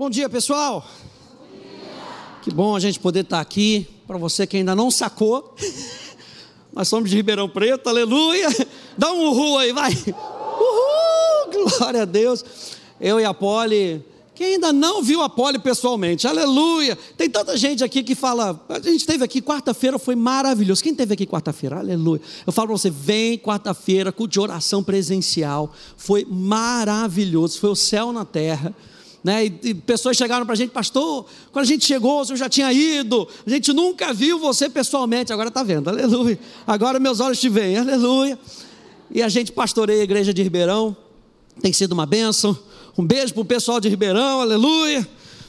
Bom dia, pessoal. Que bom a gente poder estar aqui. Para você que ainda não sacou, nós somos de Ribeirão Preto, aleluia. Dá um uhul aí, vai. Uhul, glória a Deus. Eu e a Poli, quem ainda não viu a Poli pessoalmente, aleluia. Tem tanta gente aqui que fala. A gente esteve aqui quarta-feira, foi maravilhoso. Quem esteve aqui quarta-feira? Aleluia. Eu falo para você, vem quarta-feira, culto de oração presencial. Foi maravilhoso, foi o céu na terra. Né? E, e, pessoas chegaram para a gente, pastor, quando a gente chegou, o senhor já tinha ido, a gente nunca viu você pessoalmente, agora está vendo, aleluia. Agora meus olhos te veem, aleluia. E a gente pastoreia a igreja de Ribeirão, tem sido uma bênção. Um beijo para o pessoal de Ribeirão, aleluia.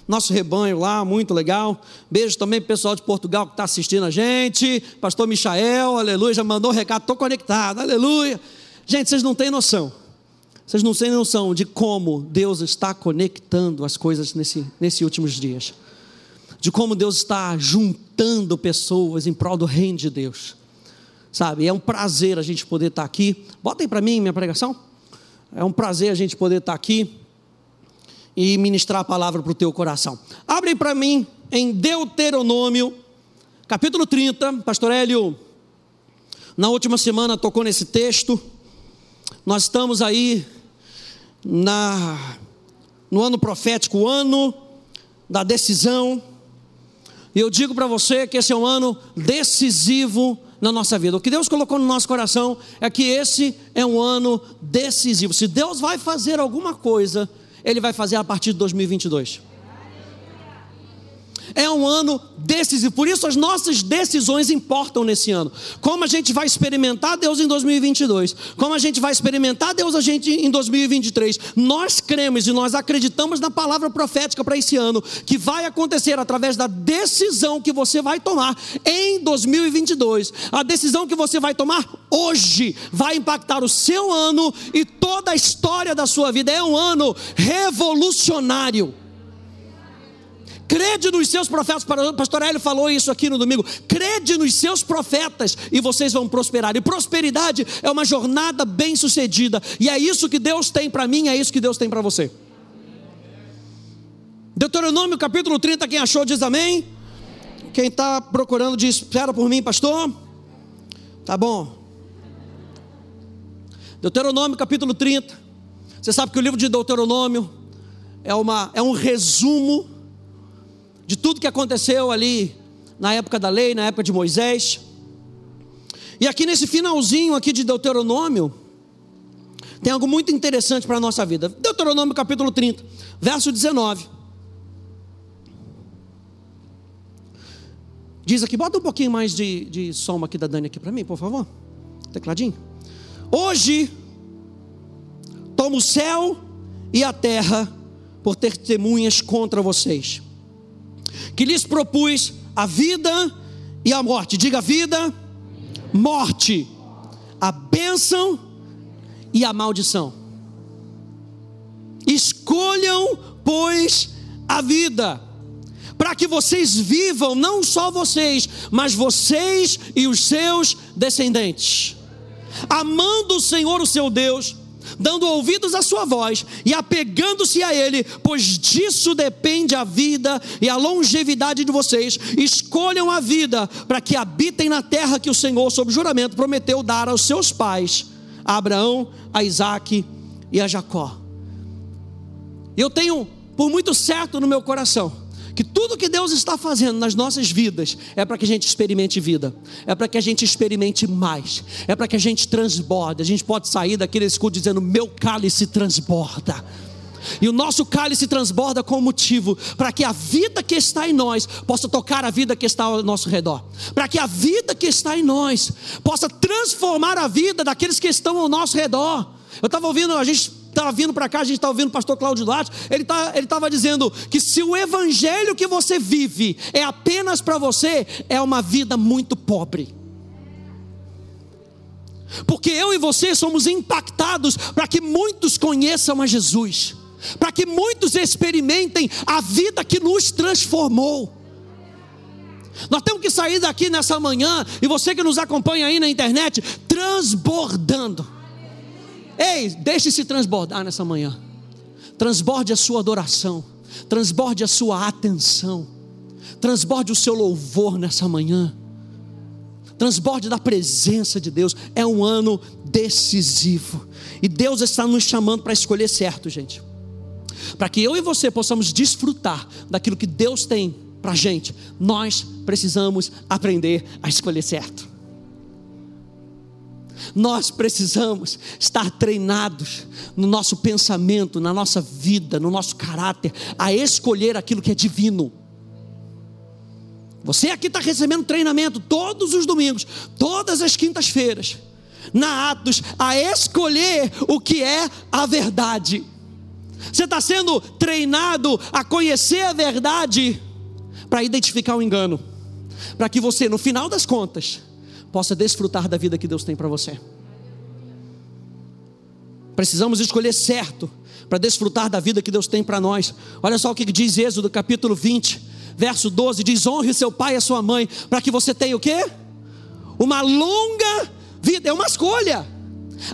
Nosso rebanho lá, muito legal. Beijo também para o pessoal de Portugal que está assistindo a gente. Pastor Michael, aleluia, já mandou um recado, estou conectado, aleluia. Gente, vocês não têm noção vocês não têm noção de como Deus está conectando as coisas nesse, nesses últimos dias. De como Deus está juntando pessoas em prol do reino de Deus. Sabe? É um prazer a gente poder estar aqui. Botem para mim minha pregação. É um prazer a gente poder estar aqui e ministrar a palavra para o teu coração. Abre para mim em Deuteronômio, capítulo 30. Pastor Hélio, na última semana tocou nesse texto. Nós estamos aí na, no ano profético, o ano da decisão. E eu digo para você que esse é um ano decisivo na nossa vida. O que Deus colocou no nosso coração é que esse é um ano decisivo. Se Deus vai fazer alguma coisa, Ele vai fazer a partir de 2022 é um ano decisivo. Por isso as nossas decisões importam nesse ano. Como a gente vai experimentar Deus em 2022, como a gente vai experimentar Deus a gente em 2023. Nós cremos e nós acreditamos na palavra profética para esse ano, que vai acontecer através da decisão que você vai tomar em 2022. A decisão que você vai tomar hoje vai impactar o seu ano e toda a história da sua vida. É um ano revolucionário. Crede nos seus profetas. Pastor Hélio falou isso aqui no domingo. Crede nos seus profetas e vocês vão prosperar. E prosperidade é uma jornada bem sucedida. E é isso que Deus tem para mim, é isso que Deus tem para você. Deuteronômio capítulo 30, quem achou diz amém. Quem está procurando diz, espera por mim, pastor. Tá bom. Deuteronômio capítulo 30. Você sabe que o livro de Deuteronômio é, uma, é um resumo de tudo que aconteceu ali na época da lei, na época de Moisés. E aqui nesse finalzinho aqui de Deuteronômio, tem algo muito interessante para a nossa vida. Deuteronômio capítulo 30, verso 19. Diz aqui, bota um pouquinho mais de, de som aqui da Dani aqui para mim, por favor. Tecladinho. Hoje, tomo o céu e a terra por testemunhas contra vocês que lhes propus a vida e a morte. Diga vida, morte, a bênção e a maldição. Escolham, pois, a vida, para que vocês vivam, não só vocês, mas vocês e os seus descendentes, amando o Senhor, o seu Deus dando ouvidos à sua voz e apegando-se a Ele, pois disso depende a vida e a longevidade de vocês. Escolham a vida para que habitem na terra que o Senhor, sob juramento, prometeu dar aos seus pais, a Abraão, a Isaac e a Jacó. Eu tenho por muito certo no meu coração que tudo que Deus está fazendo nas nossas vidas é para que a gente experimente vida, é para que a gente experimente mais, é para que a gente transborde. A gente pode sair daquele escudo dizendo: Meu cálice transborda. E o nosso cálice transborda com motivo para que a vida que está em nós possa tocar a vida que está ao nosso redor, para que a vida que está em nós possa transformar a vida daqueles que estão ao nosso redor. Eu estava ouvindo, a gente estava vindo para cá, a gente estava ouvindo o pastor Cláudio Lattes, ele tá, estava dizendo que se o evangelho que você vive é apenas para você, é uma vida muito pobre. Porque eu e você somos impactados para que muitos conheçam a Jesus, para que muitos experimentem a vida que nos transformou. Nós temos que sair daqui nessa manhã, e você que nos acompanha aí na internet, transbordando Ei, deixe-se transbordar nessa manhã. Transborde a sua adoração. transborde a sua atenção, transborde o seu louvor nessa manhã, transborde da presença de Deus. É um ano decisivo, e Deus está nos chamando para escolher certo, gente, para que eu e você possamos desfrutar daquilo que Deus tem para a gente, nós precisamos aprender a escolher certo. Nós precisamos estar treinados no nosso pensamento, na nossa vida, no nosso caráter, a escolher aquilo que é divino. Você aqui está recebendo treinamento todos os domingos, todas as quintas-feiras, na Atos, a escolher o que é a verdade. Você está sendo treinado a conhecer a verdade para identificar o engano, para que você, no final das contas, possa desfrutar da vida que Deus tem para você. Precisamos escolher certo para desfrutar da vida que Deus tem para nós. Olha só o que diz Êxodo capítulo 20, verso 12: diz: honre seu pai e a sua mãe, para que você tenha o quê? Uma longa vida, é uma escolha.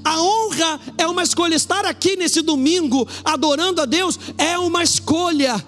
A honra é uma escolha. Estar aqui nesse domingo adorando a Deus é uma escolha.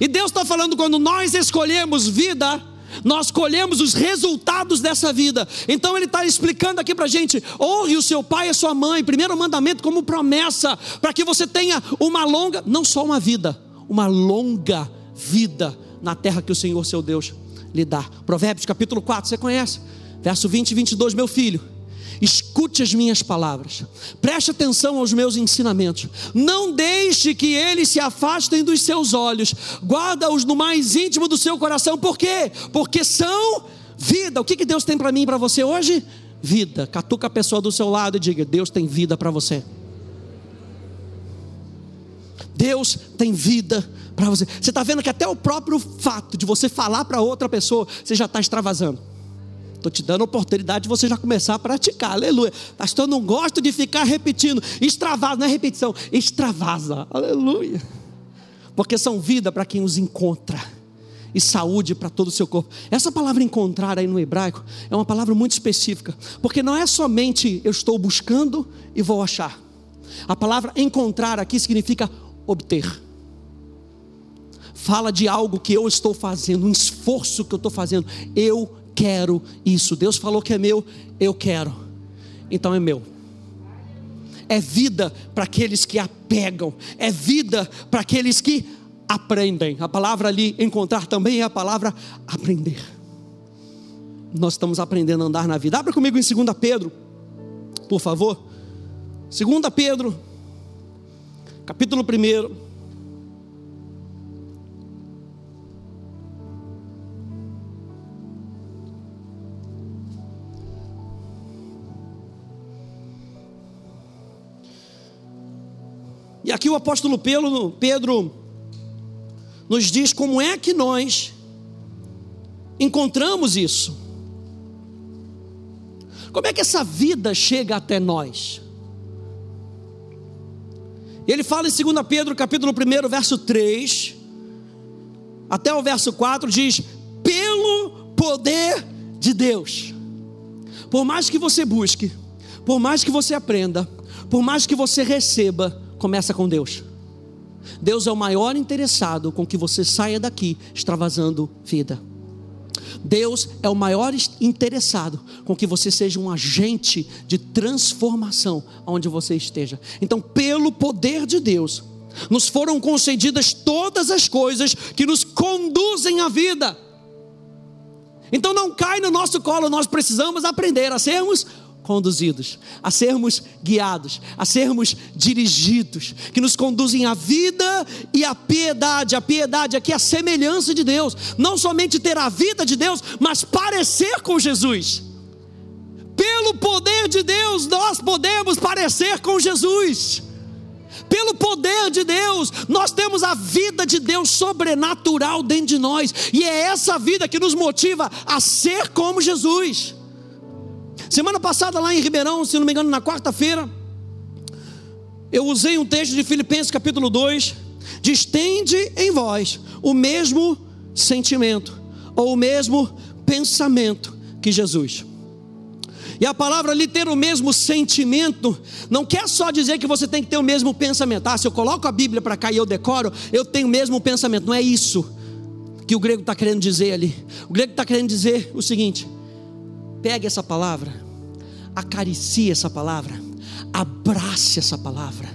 E Deus está falando quando nós escolhemos vida, nós colhemos os resultados dessa vida. Então Ele está explicando aqui para a gente: honre o seu pai e a sua mãe, primeiro mandamento como promessa, para que você tenha uma longa, não só uma vida, uma longa vida na terra que o Senhor seu Deus lhe dá. Provérbios capítulo 4, você conhece? Verso 20 e 22, meu filho escute as minhas palavras, preste atenção aos meus ensinamentos, não deixe que eles se afastem dos seus olhos, guarda-os no mais íntimo do seu coração, por quê? Porque são vida. O que, que Deus tem para mim e para você hoje? Vida. Catuca a pessoa do seu lado e diga: Deus tem vida para você. Deus tem vida para você. Você está vendo que até o próprio fato de você falar para outra pessoa, você já está extravasando. Estou te dando a oportunidade de você já começar a praticar. Aleluia. Pastor, eu não gosto de ficar repetindo. Extravasa, não é repetição, extravasa. Aleluia. Porque são vida para quem os encontra e saúde para todo o seu corpo. Essa palavra encontrar aí no hebraico é uma palavra muito específica, porque não é somente eu estou buscando e vou achar. A palavra encontrar aqui significa obter. Fala de algo que eu estou fazendo, um esforço que eu estou fazendo. Eu quero isso. Deus falou que é meu, eu quero. Então é meu. É vida para aqueles que apegam, é vida para aqueles que aprendem. A palavra ali encontrar também é a palavra aprender. Nós estamos aprendendo a andar na vida. Abra comigo em 2 Pedro, por favor. 2 Pedro, capítulo 1. Aqui o apóstolo Pedro, Pedro nos diz como é que nós encontramos isso. Como é que essa vida chega até nós? Ele fala em 2 Pedro, capítulo 1, verso 3, até o verso 4, diz: pelo poder de Deus. Por mais que você busque, por mais que você aprenda, por mais que você receba, começa com Deus. Deus é o maior interessado com que você saia daqui extravasando vida. Deus é o maior interessado com que você seja um agente de transformação onde você esteja. Então, pelo poder de Deus, nos foram concedidas todas as coisas que nos conduzem à vida. Então não cai no nosso colo, nós precisamos aprender a sermos conduzidos, a sermos guiados, a sermos dirigidos, que nos conduzem à vida e à piedade. A piedade aqui é a semelhança de Deus, não somente ter a vida de Deus, mas parecer com Jesus. Pelo poder de Deus, nós podemos parecer com Jesus. Pelo poder de Deus, nós temos a vida de Deus sobrenatural dentro de nós, e é essa vida que nos motiva a ser como Jesus. Semana passada, lá em Ribeirão, se não me engano, na quarta-feira, eu usei um texto de Filipenses capítulo 2, diz: em vós o mesmo sentimento, ou o mesmo pensamento que Jesus. E a palavra ali ter o mesmo sentimento, não quer só dizer que você tem que ter o mesmo pensamento. Ah, se eu coloco a Bíblia para cá e eu decoro, eu tenho o mesmo pensamento. Não é isso que o grego está querendo dizer ali. O grego está querendo dizer o seguinte: pegue essa palavra, acaricie essa palavra, abrace essa palavra,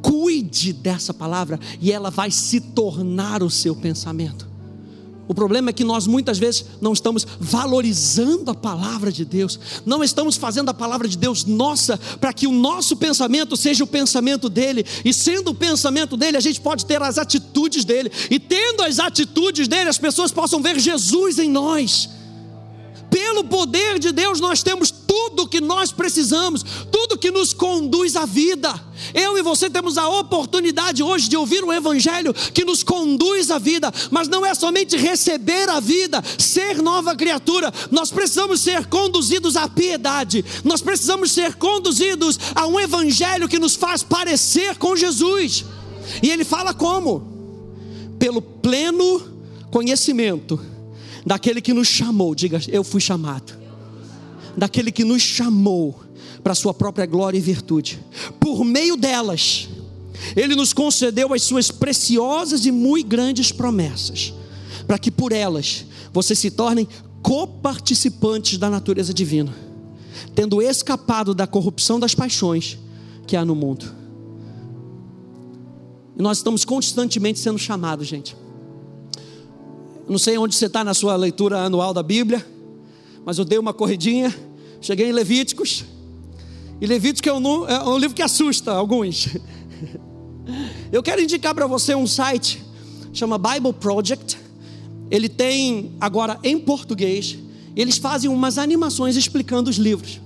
cuide dessa palavra e ela vai se tornar o seu pensamento. O problema é que nós muitas vezes não estamos valorizando a palavra de Deus, não estamos fazendo a palavra de Deus nossa, para que o nosso pensamento seja o pensamento dele, e sendo o pensamento dele, a gente pode ter as atitudes dele, e tendo as atitudes dele, as pessoas possam ver Jesus em nós. Pelo poder de Deus, nós temos tudo que nós precisamos, tudo que nos conduz à vida. Eu e você temos a oportunidade hoje de ouvir um evangelho que nos conduz à vida, mas não é somente receber a vida, ser nova criatura, nós precisamos ser conduzidos à piedade, nós precisamos ser conduzidos a um evangelho que nos faz parecer com Jesus. E ele fala como? Pelo pleno conhecimento daquele que nos chamou, diga, eu fui chamado, daquele que nos chamou para a sua própria glória e virtude, por meio delas, Ele nos concedeu as suas preciosas e muito grandes promessas, para que por elas vocês se tornem coparticipantes da natureza divina, tendo escapado da corrupção das paixões que há no mundo. E nós estamos constantemente sendo chamados, gente. Não sei onde você está na sua leitura anual da Bíblia, mas eu dei uma corridinha, cheguei em Levíticos, e Levítico é um, é um livro que assusta alguns. Eu quero indicar para você um site, chama Bible Project. Ele tem agora em português, eles fazem umas animações explicando os livros.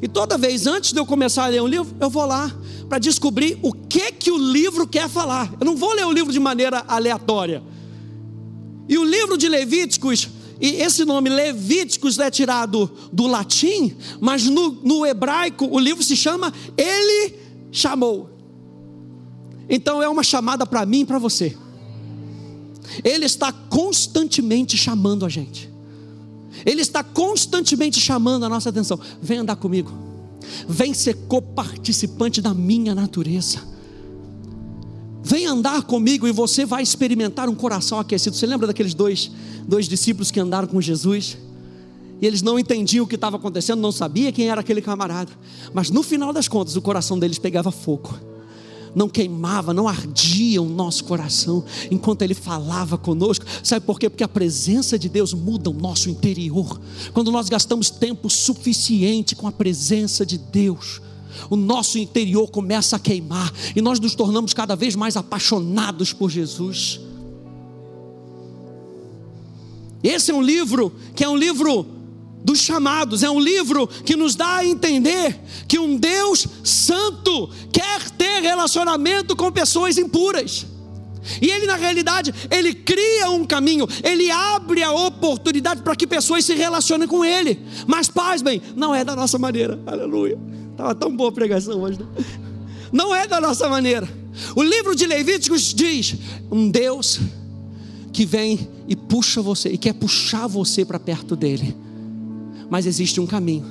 E toda vez antes de eu começar a ler um livro, eu vou lá para descobrir o que que o livro quer falar. Eu não vou ler o livro de maneira aleatória. E o livro de Levíticos, e esse nome Levíticos é tirado do latim, mas no, no hebraico o livro se chama Ele chamou. Então é uma chamada para mim e para você. Ele está constantemente chamando a gente. Ele está constantemente chamando a nossa atenção. Vem andar comigo. Vem ser coparticipante da minha natureza. Vem andar comigo e você vai experimentar um coração aquecido. Você lembra daqueles dois, dois discípulos que andaram com Jesus? E eles não entendiam o que estava acontecendo, não sabia quem era aquele camarada. Mas no final das contas, o coração deles pegava fogo. Não queimava, não ardia o nosso coração enquanto ele falava conosco. Sabe por quê? Porque a presença de Deus muda o nosso interior. Quando nós gastamos tempo suficiente com a presença de Deus, o nosso interior começa a queimar e nós nos tornamos cada vez mais apaixonados por Jesus. Esse é um livro que é um livro dos chamados, é um livro que nos dá a entender que um Deus santo quer ter relacionamento com pessoas impuras. E ele, na realidade, ele cria um caminho, ele abre a oportunidade para que pessoas se relacionem com ele. Mas, paz, bem, não é da nossa maneira, aleluia. Estava tão boa a pregação hoje. Né? Não é da nossa maneira. O livro de Levíticos diz: um Deus que vem e puxa você, e quer puxar você para perto dele. Mas existe um caminho.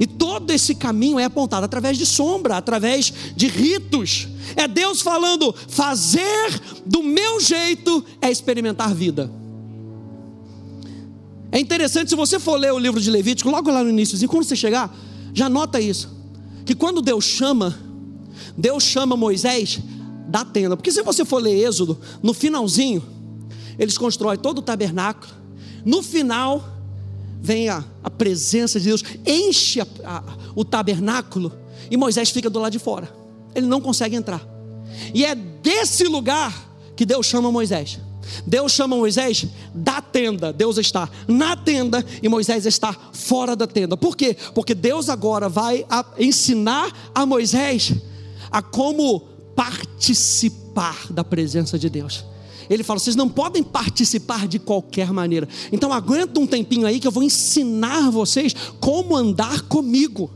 E todo esse caminho é apontado através de sombra, através de ritos. É Deus falando: fazer do meu jeito é experimentar vida. É interessante, se você for ler o livro de Levítico, logo lá no início, quando você chegar, já nota isso. Que quando Deus chama, Deus chama Moisés da tenda. Porque se você for ler Êxodo, no finalzinho, eles constroem todo o tabernáculo. No final, vem a, a presença de Deus, enche a, a, o tabernáculo e Moisés fica do lado de fora. Ele não consegue entrar. E é desse lugar que Deus chama Moisés. Deus chama Moisés da tenda. Deus está na tenda e Moisés está fora da tenda. Por quê? Porque Deus agora vai ensinar a Moisés a como participar da presença de Deus. Ele fala: vocês não podem participar de qualquer maneira. Então aguenta um tempinho aí que eu vou ensinar vocês como andar comigo.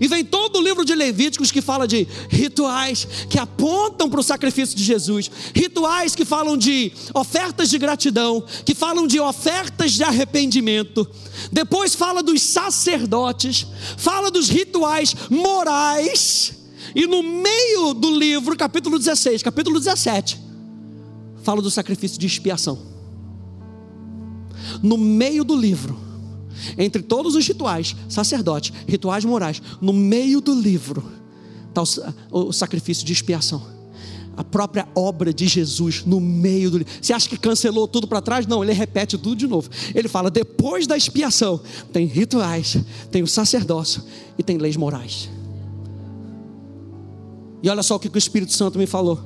E vem todo o livro de Levíticos que fala de rituais que apontam para o sacrifício de Jesus, rituais que falam de ofertas de gratidão, que falam de ofertas de arrependimento. Depois fala dos sacerdotes, fala dos rituais morais. E no meio do livro, capítulo 16, capítulo 17, fala do sacrifício de expiação. No meio do livro, entre todos os rituais, sacerdotes, rituais morais, no meio do livro está o, o sacrifício de expiação. A própria obra de Jesus no meio do livro. Você acha que cancelou tudo para trás? Não, ele repete tudo de novo. Ele fala: depois da expiação, tem rituais, tem o sacerdócio e tem leis morais. E olha só o que o Espírito Santo me falou: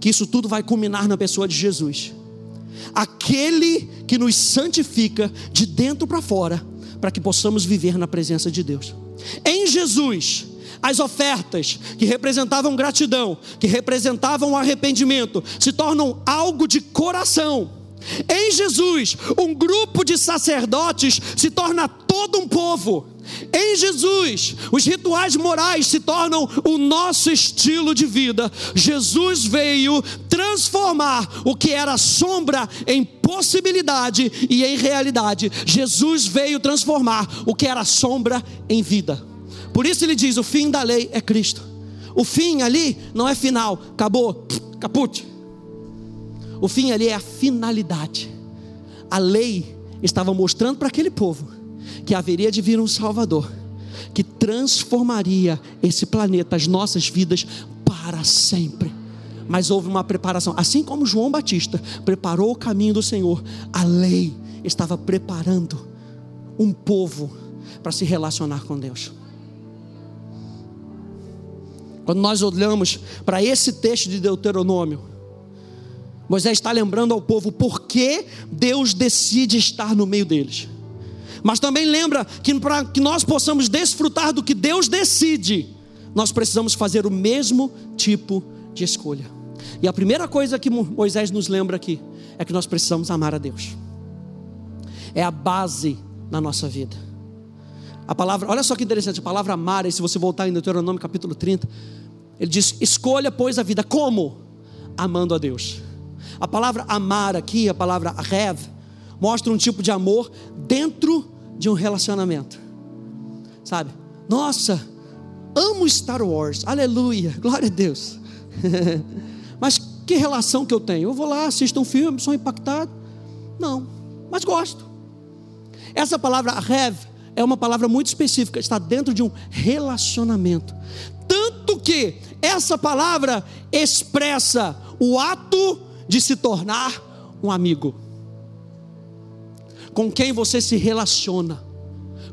que isso tudo vai culminar na pessoa de Jesus aquele que nos santifica de dentro para fora, para que possamos viver na presença de Deus. Em Jesus, as ofertas que representavam gratidão, que representavam arrependimento, se tornam algo de coração. Em Jesus, um grupo de sacerdotes se torna todo um povo. Em Jesus, os rituais morais se tornam o nosso estilo de vida. Jesus veio transformar o que era sombra em possibilidade e em realidade. Jesus veio transformar o que era sombra em vida. Por isso ele diz: o fim da lei é Cristo. O fim ali não é final, acabou, caput. O fim ali é a finalidade. A lei estava mostrando para aquele povo que haveria de vir um Salvador que transformaria esse planeta, as nossas vidas para sempre. Mas houve uma preparação, assim como João Batista preparou o caminho do Senhor, a lei estava preparando um povo para se relacionar com Deus. Quando nós olhamos para esse texto de Deuteronômio, Moisés está lembrando ao povo por que Deus decide estar no meio deles. Mas também lembra que para que nós possamos desfrutar do que Deus decide, nós precisamos fazer o mesmo tipo de escolha. E a primeira coisa que Moisés nos lembra aqui é que nós precisamos amar a Deus. É a base na nossa vida. A palavra, olha só que interessante, a palavra amar, se você voltar em Deuteronômio capítulo 30, ele diz: "Escolha pois a vida como amando a Deus". A palavra amar aqui, a palavra rev, mostra um tipo de amor dentro de um relacionamento. Sabe? Nossa, amo Star Wars, aleluia, glória a Deus. mas que relação que eu tenho? Eu vou lá, assisto um filme, sou impactado? Não, mas gosto. Essa palavra rev é uma palavra muito específica, está dentro de um relacionamento. Tanto que essa palavra expressa o ato de se tornar um amigo com quem você se relaciona,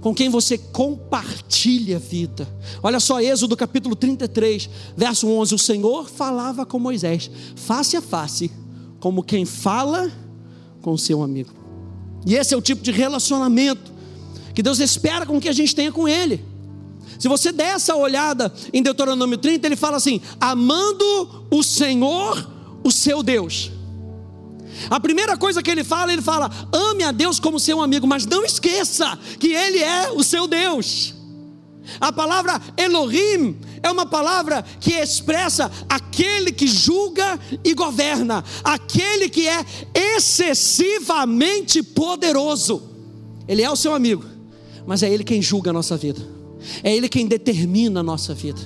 com quem você compartilha a vida. Olha só, Êxodo capítulo 33, verso 11: O Senhor falava com Moisés, face a face, como quem fala com seu amigo. E esse é o tipo de relacionamento que Deus espera com que a gente tenha com Ele. Se você der essa olhada em Deuteronômio 30, ele fala assim: amando o Senhor, o seu Deus. A primeira coisa que ele fala, ele fala: ame a Deus como seu amigo, mas não esqueça que Ele é o seu Deus. A palavra Elohim é uma palavra que expressa aquele que julga e governa, aquele que é excessivamente poderoso. Ele é o seu amigo, mas é Ele quem julga a nossa vida, é Ele quem determina a nossa vida.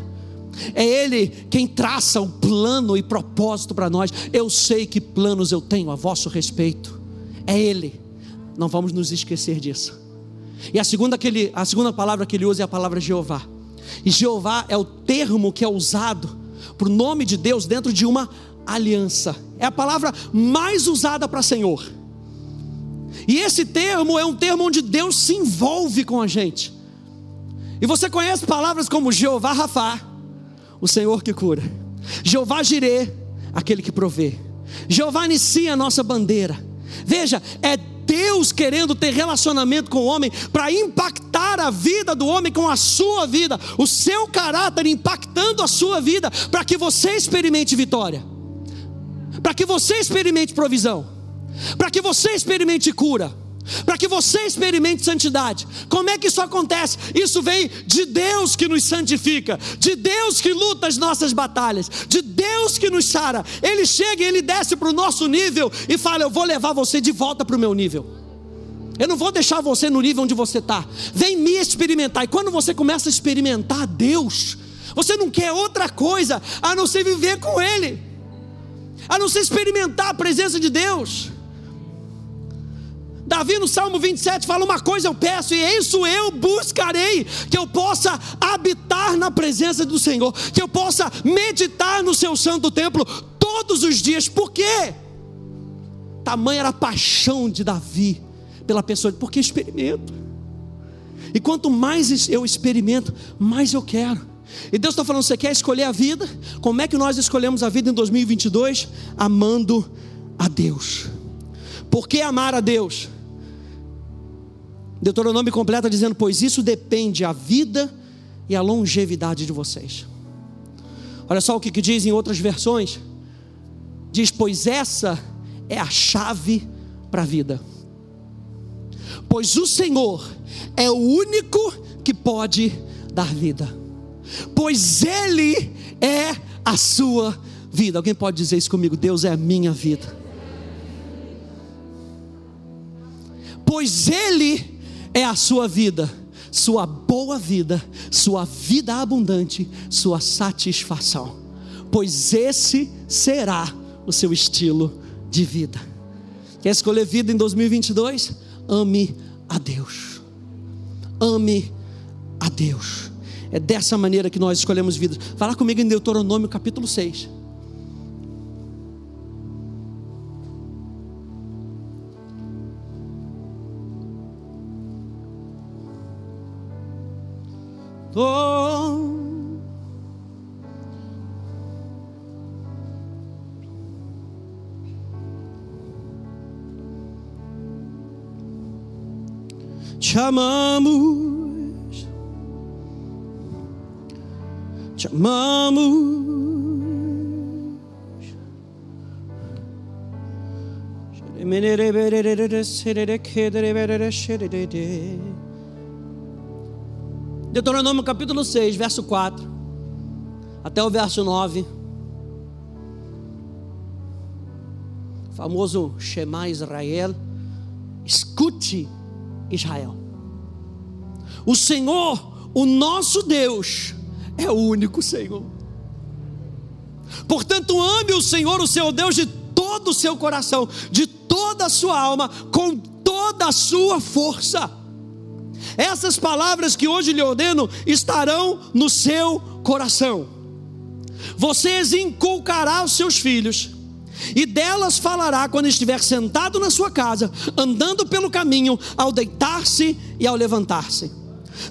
É Ele quem traça o plano e propósito para nós. Eu sei que planos eu tenho a vosso respeito. É Ele. Não vamos nos esquecer disso. E a segunda, que ele, a segunda palavra que ele usa é a palavra Jeová. E Jeová é o termo que é usado para o nome de Deus dentro de uma aliança. É a palavra mais usada para Senhor. E esse termo é um termo onde Deus se envolve com a gente. E você conhece palavras como Jeová Rafá, o Senhor que cura. Jeová Jirê, aquele que provê. Jeová inicia a nossa bandeira. Veja, é Deus querendo ter relacionamento com o homem para impactar a vida do homem com a sua vida, o seu caráter impactando a sua vida, para que você experimente vitória, para que você experimente provisão, para que você experimente cura, para que você experimente santidade. Como é que isso acontece? Isso vem de Deus que nos santifica, de Deus que luta as nossas batalhas, de Deus que nos sara. Ele chega e ele desce para o nosso nível e fala: Eu vou levar você de volta para o meu nível. Eu não vou deixar você no nível onde você está. Vem me experimentar. E quando você começa a experimentar Deus, você não quer outra coisa a não ser viver com Ele, a não ser experimentar a presença de Deus. Davi no Salmo 27 fala: Uma coisa eu peço, e isso eu buscarei, que eu possa habitar na presença do Senhor, que eu possa meditar no seu santo templo todos os dias. Por quê? Tamanha era a paixão de Davi pela pessoa, porque experimento. E quanto mais eu experimento, mais eu quero. E Deus está falando: você quer escolher a vida? Como é que nós escolhemos a vida em 2022? Amando a Deus. Por que amar a Deus? Deuteronômio completa dizendo: Pois isso depende a vida e a longevidade de vocês. Olha só o que, que diz em outras versões: diz, pois essa é a chave para a vida. Pois o Senhor é o único que pode dar vida. Pois Ele é a sua vida. Alguém pode dizer isso comigo? Deus é a minha vida. Pois Ele é a sua vida, sua boa vida, sua vida abundante, sua satisfação, pois esse será o seu estilo de vida. Quer escolher vida em 2022? Ame a Deus. Ame a Deus. É dessa maneira que nós escolhemos vida. Fala comigo em Deuteronômio capítulo 6. Oh. Te amamos, te amamos. Deuteronômio capítulo 6, verso 4, até o verso 9. famoso Shema Israel. Escute, Israel. O Senhor, o nosso Deus, é o único Senhor. Portanto, ame o Senhor, o seu Deus, de todo o seu coração, de toda a sua alma, com toda a sua força. Essas palavras que hoje lhe ordeno estarão no seu coração. Vocês inculcará aos seus filhos, e delas falará quando estiver sentado na sua casa, andando pelo caminho, ao deitar-se e ao levantar-se.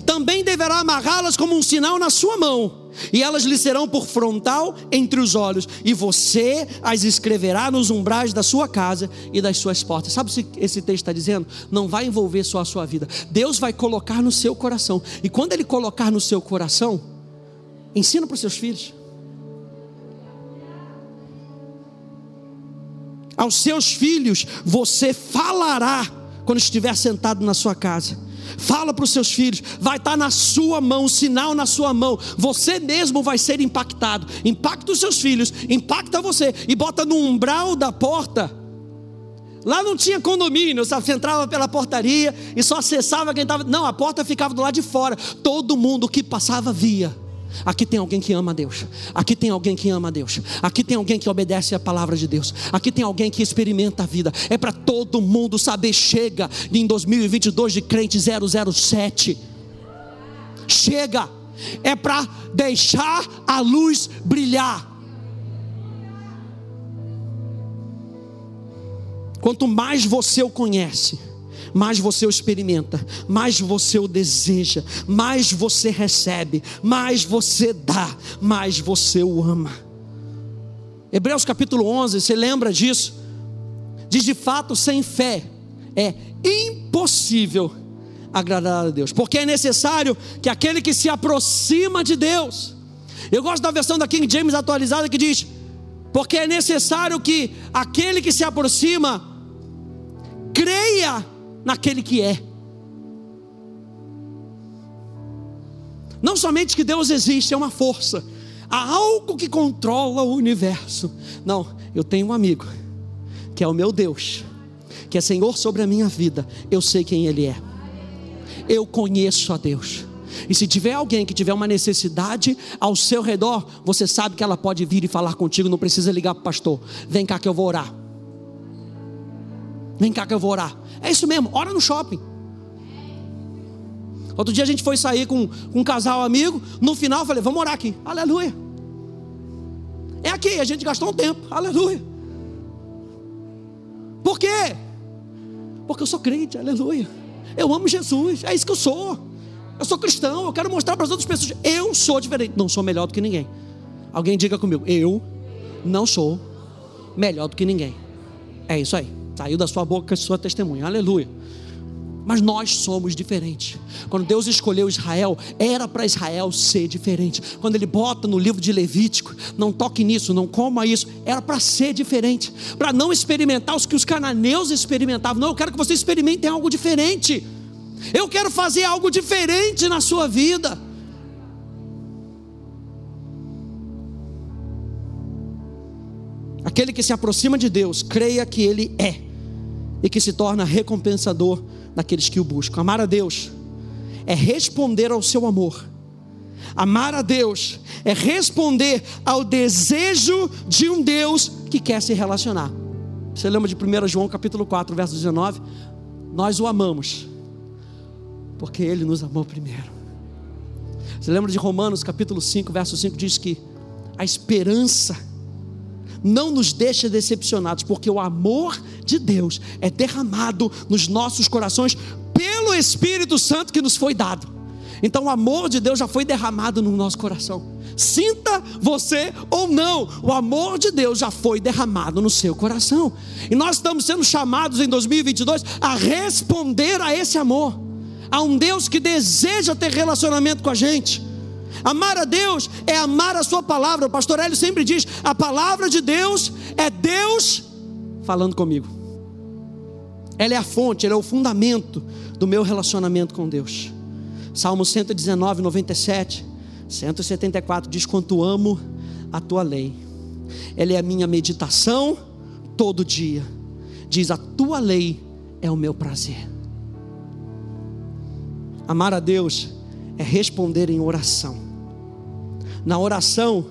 Também deverá amarrá-las como um sinal na sua mão e elas lhe serão por frontal entre os olhos, e você as escreverá nos umbrais da sua casa e das suas portas. Sabe o que esse texto está dizendo? Não vai envolver só a sua vida, Deus vai colocar no seu coração, e quando Ele colocar no seu coração, ensina para os seus filhos. Aos seus filhos você falará quando estiver sentado na sua casa Fala para os seus filhos, vai estar tá na sua mão, o sinal na sua mão. Você mesmo vai ser impactado. Impacta os seus filhos, impacta você e bota no umbral da porta. Lá não tinha condomínio, sabe? Você entrava pela portaria e só acessava quem estava. Não, a porta ficava do lado de fora. Todo mundo que passava via. Aqui tem alguém que ama a Deus. Aqui tem alguém que ama a Deus. Aqui tem alguém que obedece a palavra de Deus. Aqui tem alguém que experimenta a vida. É para todo mundo saber. Chega em 2022 de crente 007. Chega. É para deixar a luz brilhar. Quanto mais você o conhece, mais você o experimenta, mais você o deseja, mais você recebe, mais você dá, mais você o ama. Hebreus capítulo 11, você lembra disso? Diz de fato, sem fé é impossível agradar a Deus, porque é necessário que aquele que se aproxima de Deus, eu gosto da versão da King James atualizada que diz: porque é necessário que aquele que se aproxima creia naquele que é. Não somente que Deus existe, é uma força. Há algo que controla o universo. Não, eu tenho um amigo, que é o meu Deus, que é Senhor sobre a minha vida. Eu sei quem Ele é. Eu conheço a Deus. E se tiver alguém que tiver uma necessidade ao seu redor, você sabe que ela pode vir e falar contigo, não precisa ligar para o pastor. Vem cá que eu vou orar. Vem cá que eu vou orar. É isso mesmo, ora no shopping. Outro dia a gente foi sair com, com um casal amigo. No final eu falei, vamos orar aqui. Aleluia. É aqui, a gente gastou um tempo. Aleluia. Por quê? Porque eu sou crente, aleluia. Eu amo Jesus, é isso que eu sou. Eu sou cristão, eu quero mostrar para as outras pessoas. Eu sou diferente, não sou melhor do que ninguém. Alguém diga comigo, eu não sou melhor do que ninguém. É isso aí. Saiu da sua boca sua testemunha. Aleluia. Mas nós somos diferentes. Quando Deus escolheu Israel, era para Israel ser diferente. Quando Ele bota no livro de Levítico, não toque nisso, não coma isso, era para ser diferente. Para não experimentar os que os cananeus experimentavam. Não, eu quero que você experimente algo diferente. Eu quero fazer algo diferente na sua vida. Aquele que se aproxima de Deus, creia que Ele é e que se torna recompensador daqueles que o buscam. Amar a Deus é responder ao seu amor. Amar a Deus é responder ao desejo de um Deus que quer se relacionar. Você lembra de 1 João capítulo 4, verso 19? Nós o amamos, porque ele nos amou primeiro. Você lembra de Romanos capítulo 5, verso 5 diz que a esperança não nos deixa decepcionados, porque o amor de Deus é derramado nos nossos corações pelo Espírito Santo que nos foi dado. Então o amor de Deus já foi derramado no nosso coração. Sinta você ou não, o amor de Deus já foi derramado no seu coração. E nós estamos sendo chamados em 2022 a responder a esse amor, a um Deus que deseja ter relacionamento com a gente. Amar a Deus é amar a Sua palavra. O pastor Hélio sempre diz: a palavra de Deus é Deus falando comigo. Ela é a fonte, ela é o fundamento do meu relacionamento com Deus. Salmo 119, 97, 174 diz: Quanto amo a tua lei, ela é a minha meditação todo dia. Diz: A tua lei é o meu prazer. Amar a Deus é responder em oração. Na oração,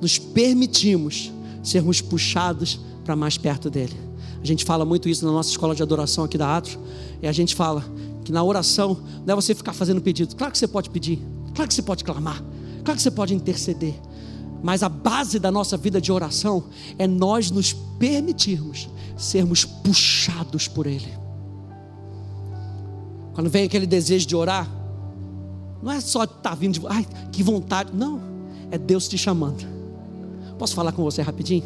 nos permitimos sermos puxados para mais perto dEle. A gente fala muito isso na nossa escola de adoração aqui da Atos, e a gente fala que na oração não é você ficar fazendo pedido. Claro que você pode pedir, claro que você pode clamar, claro que você pode interceder, mas a base da nossa vida de oração é nós nos permitirmos sermos puxados por Ele. Quando vem aquele desejo de orar, não é só estar tá vindo de, ai, que vontade, não. É Deus te chamando. Posso falar com você rapidinho?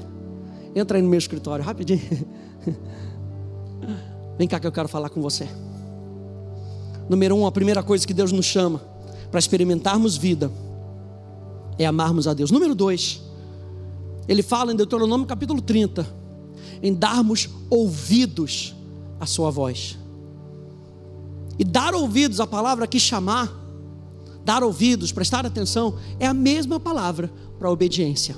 Entra aí no meu escritório, rapidinho. Vem cá que eu quero falar com você. Número um, a primeira coisa que Deus nos chama para experimentarmos vida é amarmos a Deus. Número dois, ele fala em Deuteronômio capítulo 30, em darmos ouvidos à sua voz. E dar ouvidos à palavra que chamar dar ouvidos, prestar atenção, é a mesma palavra para obediência.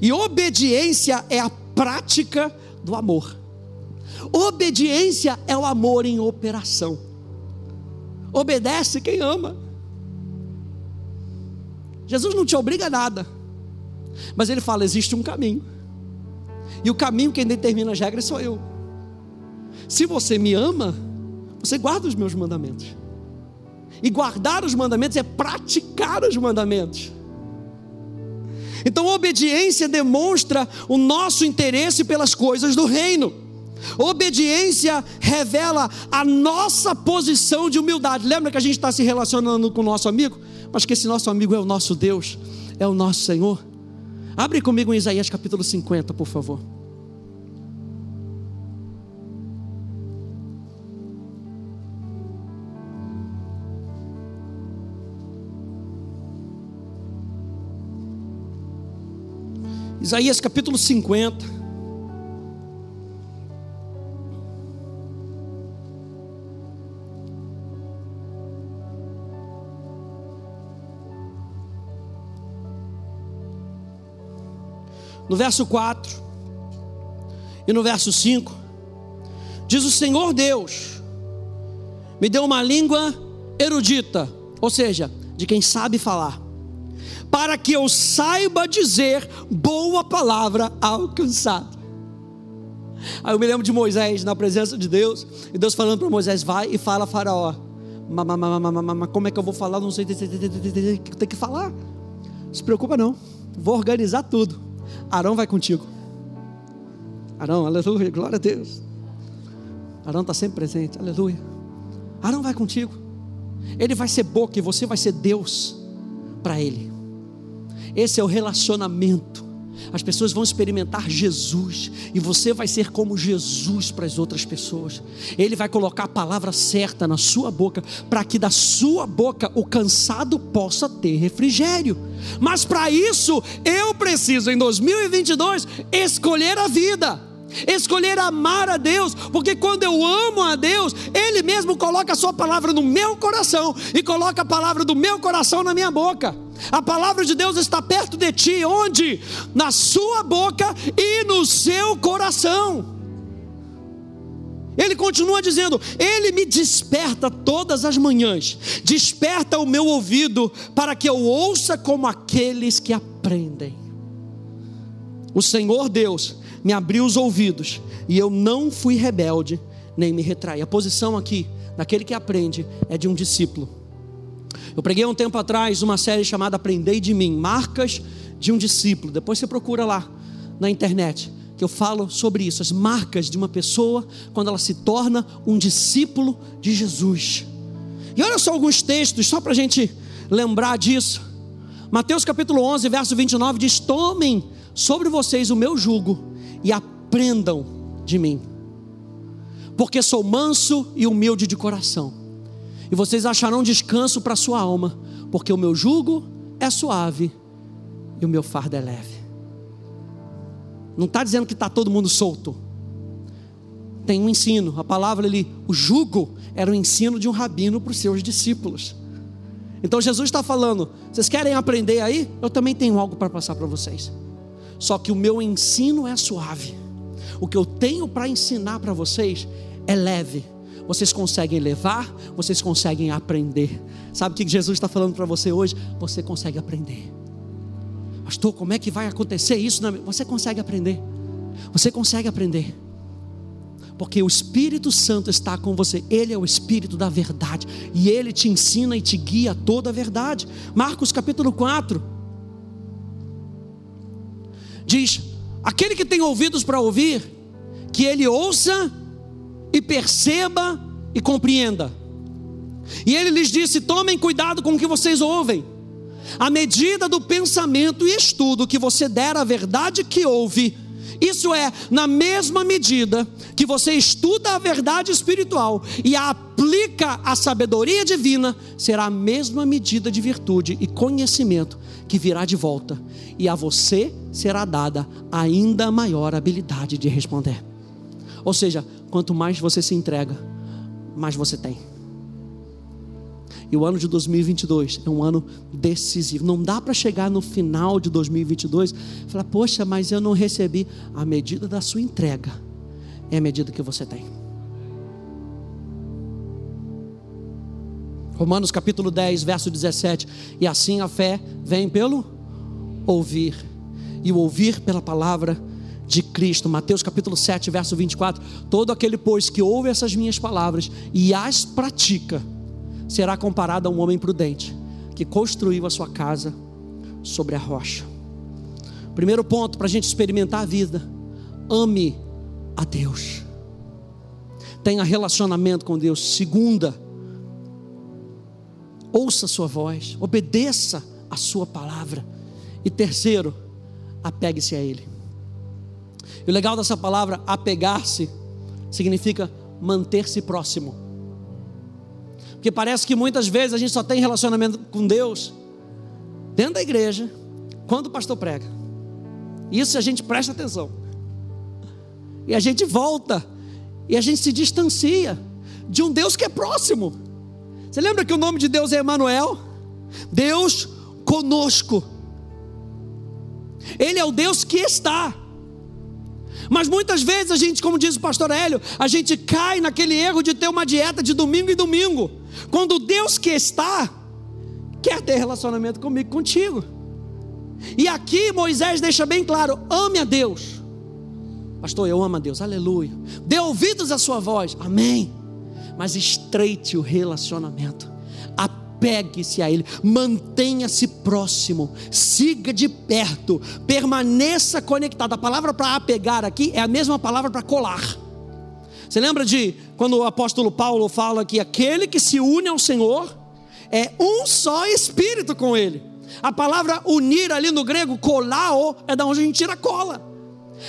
E obediência é a prática do amor. Obediência é o amor em operação. Obedece quem ama. Jesus não te obriga a nada, mas ele fala: existe um caminho, e o caminho quem determina as regras sou eu. Se você me ama, você guarda os meus mandamentos. E guardar os mandamentos é praticar os mandamentos. Então, obediência demonstra o nosso interesse pelas coisas do reino. Obediência revela a nossa posição de humildade. Lembra que a gente está se relacionando com o nosso amigo? Mas que esse nosso amigo é o nosso Deus, é o nosso Senhor. Abre comigo em Isaías capítulo 50, por favor. Isaías capítulo 50. no verso 4 e no verso 5, diz o Senhor Deus: me deu uma língua erudita, ou seja, de quem sabe falar, para que eu saiba dizer boa palavra ao cansado. Aí eu me lembro de Moisés na presença de Deus, e Deus falando para Moisés: vai e fala a Faraó. Como é que eu vou falar? Não sei, tem que falar. Não se preocupa não, vou organizar tudo. Arão vai contigo. Arão, aleluia, glória a Deus. Arão está sempre presente, aleluia. Arão vai contigo. Ele vai ser boca e você vai ser Deus para ele. Esse é o relacionamento as pessoas vão experimentar Jesus e você vai ser como Jesus para as outras pessoas. Ele vai colocar a palavra certa na sua boca para que da sua boca o cansado possa ter refrigério. Mas para isso eu preciso em 2022 escolher a vida escolher amar a Deus, porque quando eu amo a Deus, Ele mesmo coloca a Sua palavra no meu coração e coloca a palavra do meu coração na minha boca. A palavra de Deus está perto de ti, onde? Na sua boca e no seu coração. Ele continua dizendo: Ele me desperta todas as manhãs, desperta o meu ouvido para que eu ouça como aqueles que aprendem. O Senhor Deus me abriu os ouvidos e eu não fui rebelde nem me retraí. A posição aqui, daquele que aprende, é de um discípulo. Eu preguei um tempo atrás uma série chamada Aprendei de mim, marcas de um discípulo. Depois você procura lá na internet, que eu falo sobre isso, as marcas de uma pessoa quando ela se torna um discípulo de Jesus. E olha só alguns textos, só para a gente lembrar disso. Mateus capítulo 11, verso 29 diz: Tomem sobre vocês o meu jugo e aprendam de mim, porque sou manso e humilde de coração e vocês acharão descanso para sua alma, porque o meu jugo é suave e o meu fardo é leve. Não está dizendo que está todo mundo solto. Tem um ensino, a palavra ali, o jugo era o ensino de um rabino para os seus discípulos. Então Jesus está falando: vocês querem aprender aí? Eu também tenho algo para passar para vocês. Só que o meu ensino é suave. O que eu tenho para ensinar para vocês é leve vocês conseguem levar, vocês conseguem aprender. Sabe o que Jesus está falando para você hoje? Você consegue aprender. Pastor, como é que vai acontecer isso? Você consegue aprender. Você consegue aprender. Porque o Espírito Santo está com você, Ele é o Espírito da verdade, e Ele te ensina e te guia toda a verdade. Marcos capítulo 4 diz: Aquele que tem ouvidos para ouvir, que ele ouça e perceba e compreenda. E ele lhes disse: tomem cuidado com o que vocês ouvem. À medida do pensamento e estudo que você der à verdade que ouve, isso é, na mesma medida que você estuda a verdade espiritual e a aplica à sabedoria divina, será a mesma medida de virtude e conhecimento que virá de volta, e a você será dada ainda maior habilidade de responder. Ou seja, quanto mais você se entrega, mais você tem. E o ano de 2022 é um ano decisivo. Não dá para chegar no final de 2022 e falar, poxa, mas eu não recebi. A medida da sua entrega é a medida que você tem. Romanos capítulo 10, verso 17. E assim a fé vem pelo ouvir, e o ouvir pela palavra de Cristo. Mateus capítulo 7, verso 24. Todo aquele, pois, que ouve essas minhas palavras e as pratica, será comparado a um homem prudente que construiu a sua casa sobre a rocha. Primeiro ponto para a gente experimentar a vida: ame a Deus, tenha relacionamento com Deus. Segunda, ouça a sua voz, obedeça a sua palavra. E terceiro, apegue-se a Ele. E o legal dessa palavra, apegar-se, significa manter-se próximo. Porque parece que muitas vezes a gente só tem relacionamento com Deus dentro da igreja, quando o pastor prega. Isso a gente presta atenção. E a gente volta, e a gente se distancia de um Deus que é próximo. Você lembra que o nome de Deus é Emanuel? Deus conosco. Ele é o Deus que está. Mas muitas vezes a gente, como diz o pastor Hélio, a gente cai naquele erro de ter uma dieta de domingo em domingo. Quando Deus que está quer ter relacionamento comigo, contigo. E aqui Moisés deixa bem claro: ame a Deus. Pastor, eu amo a Deus, aleluia. Dê ouvidos à sua voz, amém. Mas estreite o relacionamento apegue-se a Ele, mantenha-se próximo, siga de perto, permaneça conectado. A palavra para apegar aqui é a mesma palavra para colar. Você lembra de quando o apóstolo Paulo fala que aquele que se une ao Senhor é um só espírito com Ele? A palavra unir ali no grego, colao, é da onde a gente tira cola.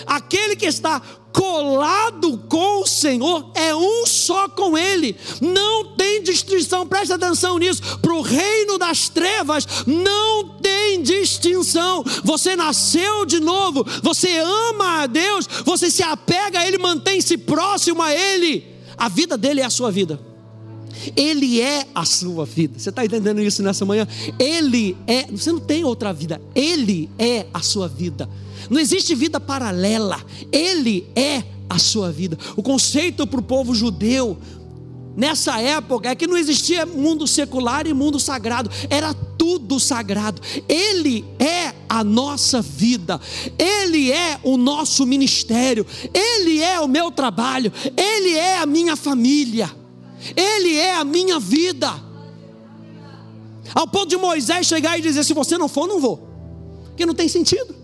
Aquele que está colado com o Senhor é um só com Ele, não tem distinção, presta atenção nisso. Para o reino das trevas não tem distinção. Você nasceu de novo, você ama a Deus, você se apega a Ele, mantém-se próximo a Ele. A vida dele é a sua vida. Ele é a sua vida. Você está entendendo isso nessa manhã? Ele é. Você não tem outra vida. Ele é a sua vida. Não existe vida paralela. Ele é a sua vida. O conceito para o povo judeu nessa época é que não existia mundo secular e mundo sagrado, era tudo sagrado. Ele é a nossa vida, Ele é o nosso ministério, Ele é o meu trabalho, Ele é a minha família, Ele é a minha vida. Ao ponto de Moisés chegar e dizer: se você não for, não vou, porque não tem sentido.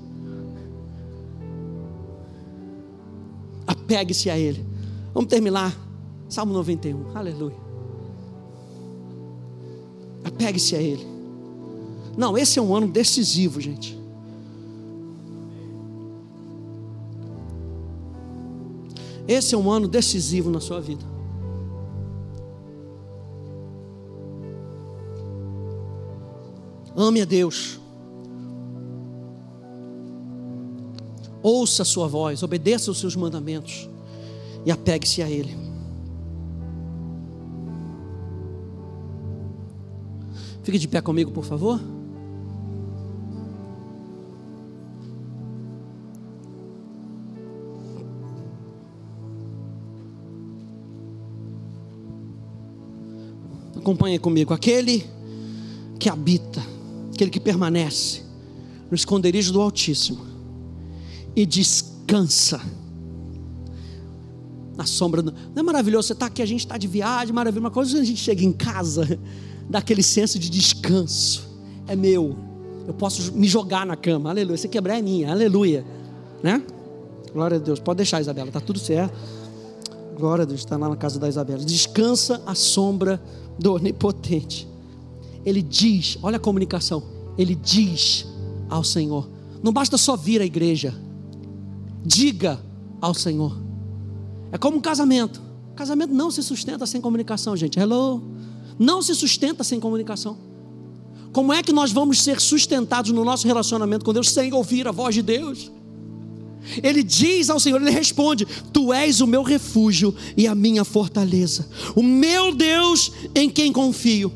apegue-se a Ele. Vamos terminar. Salmo 91, aleluia. Apegue-se a Ele. Não, esse é um ano decisivo, gente. Esse é um ano decisivo na sua vida. Ame a Deus. ouça a sua voz, obedeça os seus mandamentos e apegue-se a Ele. Fique de pé comigo, por favor. Acompanhe comigo. Aquele que habita, aquele que permanece no esconderijo do Altíssimo e descansa na sombra. Não é maravilhoso? Você está aqui, a gente está de viagem, maravilhoso. Uma coisa a gente chega em casa, dá aquele senso de descanso. É meu. Eu posso me jogar na cama. Aleluia. Se quebrar é minha. Aleluia. Né? Glória a Deus. Pode deixar, Isabela. Está tudo certo. Glória a Deus. Está lá na casa da Isabela. Descansa a sombra do Onipotente. Ele diz, olha a comunicação. Ele diz ao Senhor. Não basta só vir à igreja diga ao Senhor. É como um casamento. Casamento não se sustenta sem comunicação, gente. Hello. Não se sustenta sem comunicação. Como é que nós vamos ser sustentados no nosso relacionamento com Deus sem ouvir a voz de Deus? Ele diz ao Senhor, ele responde: Tu és o meu refúgio e a minha fortaleza, o meu Deus em quem confio,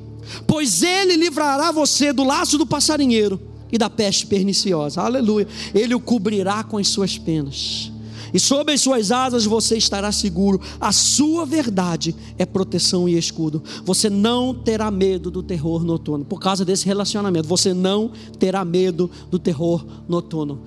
pois ele livrará você do laço do passarinheiro e da peste perniciosa. Aleluia. Ele o cobrirá com as suas penas. E sob as suas asas você estará seguro. A sua verdade é proteção e escudo. Você não terá medo do terror noturno. Por causa desse relacionamento, você não terá medo do terror noturno.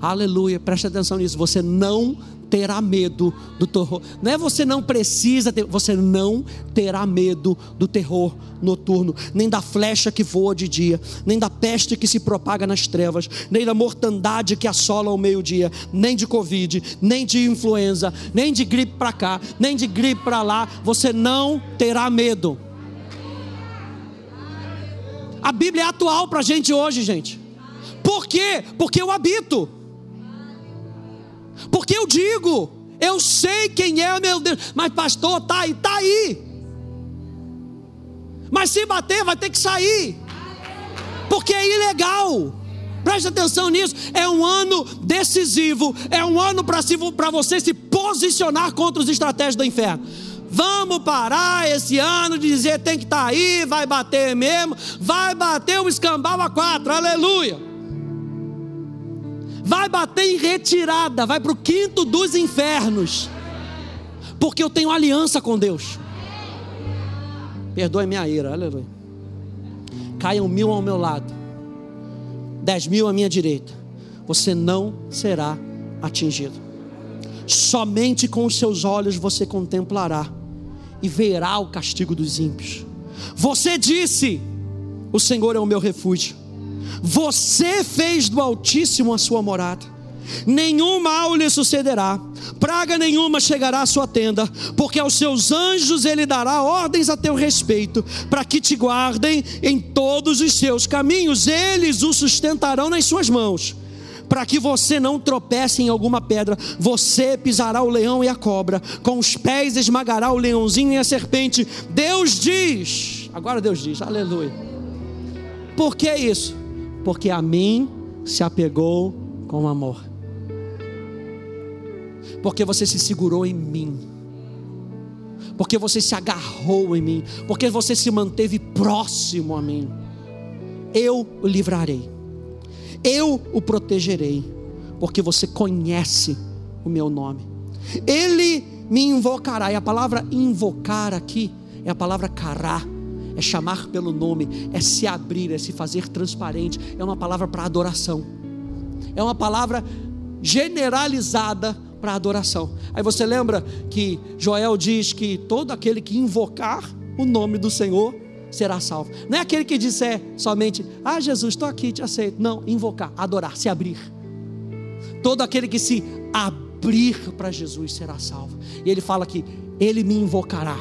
Aleluia, preste atenção nisso. Você não terá medo do terror. Não é você não precisa ter, você não terá medo do terror noturno, nem da flecha que voa de dia, nem da peste que se propaga nas trevas, nem da mortandade que assola ao meio-dia, nem de covid, nem de influenza, nem de gripe para cá, nem de gripe para lá. Você não terá medo. A Bíblia é atual para a gente hoje, gente. Por quê? Porque eu habito. Porque eu digo, eu sei quem é meu Deus, mas pastor, tá aí, tá aí. Mas se bater, vai ter que sair, porque é ilegal. Preste atenção nisso. É um ano decisivo. É um ano para você se posicionar contra os estratégias do inferno. Vamos parar esse ano de dizer tem que estar tá aí, vai bater mesmo, vai bater o escambau a quatro, aleluia. Vai bater em retirada, vai para o quinto dos infernos, porque eu tenho aliança com Deus. Perdoe minha ira, aleluia. Caiam mil ao meu lado, dez mil à minha direita, você não será atingido. Somente com os seus olhos você contemplará e verá o castigo dos ímpios. Você disse: O Senhor é o meu refúgio. Você fez do Altíssimo a sua morada. Nenhum mal lhe sucederá, praga nenhuma chegará à sua tenda, porque aos seus anjos ele dará ordens a teu respeito, para que te guardem em todos os seus caminhos, eles o sustentarão nas suas mãos para que você não tropece em alguma pedra. Você pisará o leão e a cobra, com os pés esmagará o leãozinho e a serpente. Deus diz, agora Deus diz, aleluia. Por que isso? Porque a mim se apegou com amor. Porque você se segurou em mim. Porque você se agarrou em mim. Porque você se manteve próximo a mim. Eu o livrarei eu o protegerei, porque você conhece o meu nome. Ele me invocará, e a palavra invocar aqui é a palavra cará, é chamar pelo nome, é se abrir, é se fazer transparente, é uma palavra para adoração, é uma palavra generalizada para adoração. Aí você lembra que Joel diz que todo aquele que invocar o nome do Senhor será salvo. Não é aquele que disser somente, ah, Jesus, estou aqui, te aceito. Não, invocar, adorar, se abrir. Todo aquele que se abrir para Jesus será salvo. E ele fala que ele me invocará,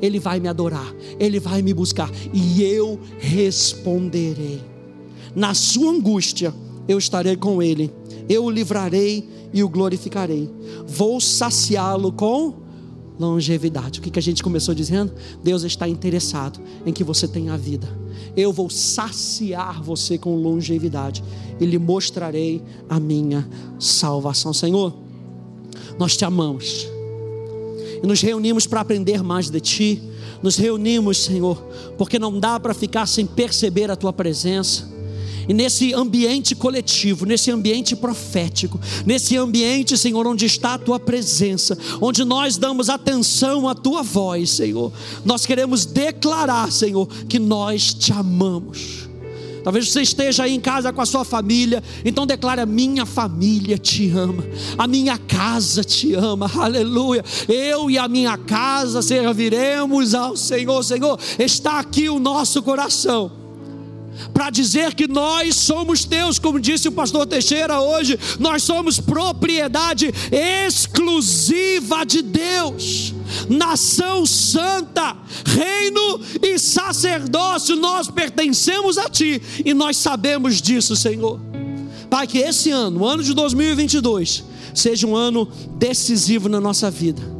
ele vai me adorar, ele vai me buscar, e eu responderei. Na sua angústia, eu estarei com ele, eu o livrarei e o glorificarei. Vou saciá-lo com longevidade. O que, que a gente começou dizendo? Deus está interessado em que você tenha vida. Eu vou saciar você com longevidade e lhe mostrarei a minha salvação. Senhor, nós te amamos e nos reunimos para aprender mais de Ti. Nos reunimos, Senhor, porque não dá para ficar sem perceber a Tua presença e nesse ambiente coletivo, nesse ambiente profético, nesse ambiente, Senhor, onde está a tua presença, onde nós damos atenção à tua voz, Senhor, nós queremos declarar, Senhor, que nós te amamos. Talvez você esteja aí em casa com a sua família, então declare: a minha família te ama, a minha casa te ama, aleluia. Eu e a minha casa serviremos ao Senhor. Senhor, está aqui o nosso coração para dizer que nós somos teus, como disse o pastor Teixeira hoje, nós somos propriedade exclusiva de Deus, nação santa, reino e sacerdócio, nós pertencemos a Ti e nós sabemos disso, Senhor. Pai, que esse ano, o ano de 2022, seja um ano decisivo na nossa vida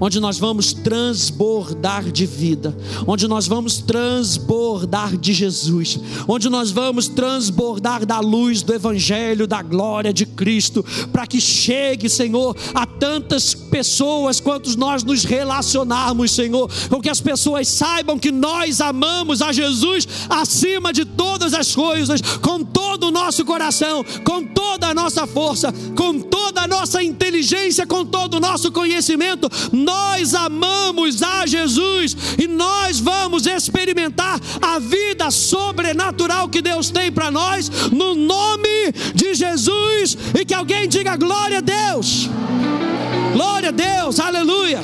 onde nós vamos transbordar de vida, onde nós vamos transbordar de Jesus, onde nós vamos transbordar da luz do Evangelho, da glória de Cristo, para que chegue, Senhor, a tantas pessoas quantos nós nos relacionarmos, Senhor, com que as pessoas saibam que nós amamos a Jesus acima de todas as coisas, com todo o nosso coração, com toda a nossa força, com toda a nossa inteligência, com todo o nosso conhecimento. Nós nós amamos a Jesus e nós vamos experimentar a vida sobrenatural que Deus tem para nós, no nome de Jesus, e que alguém diga glória a Deus, glória a Deus, aleluia.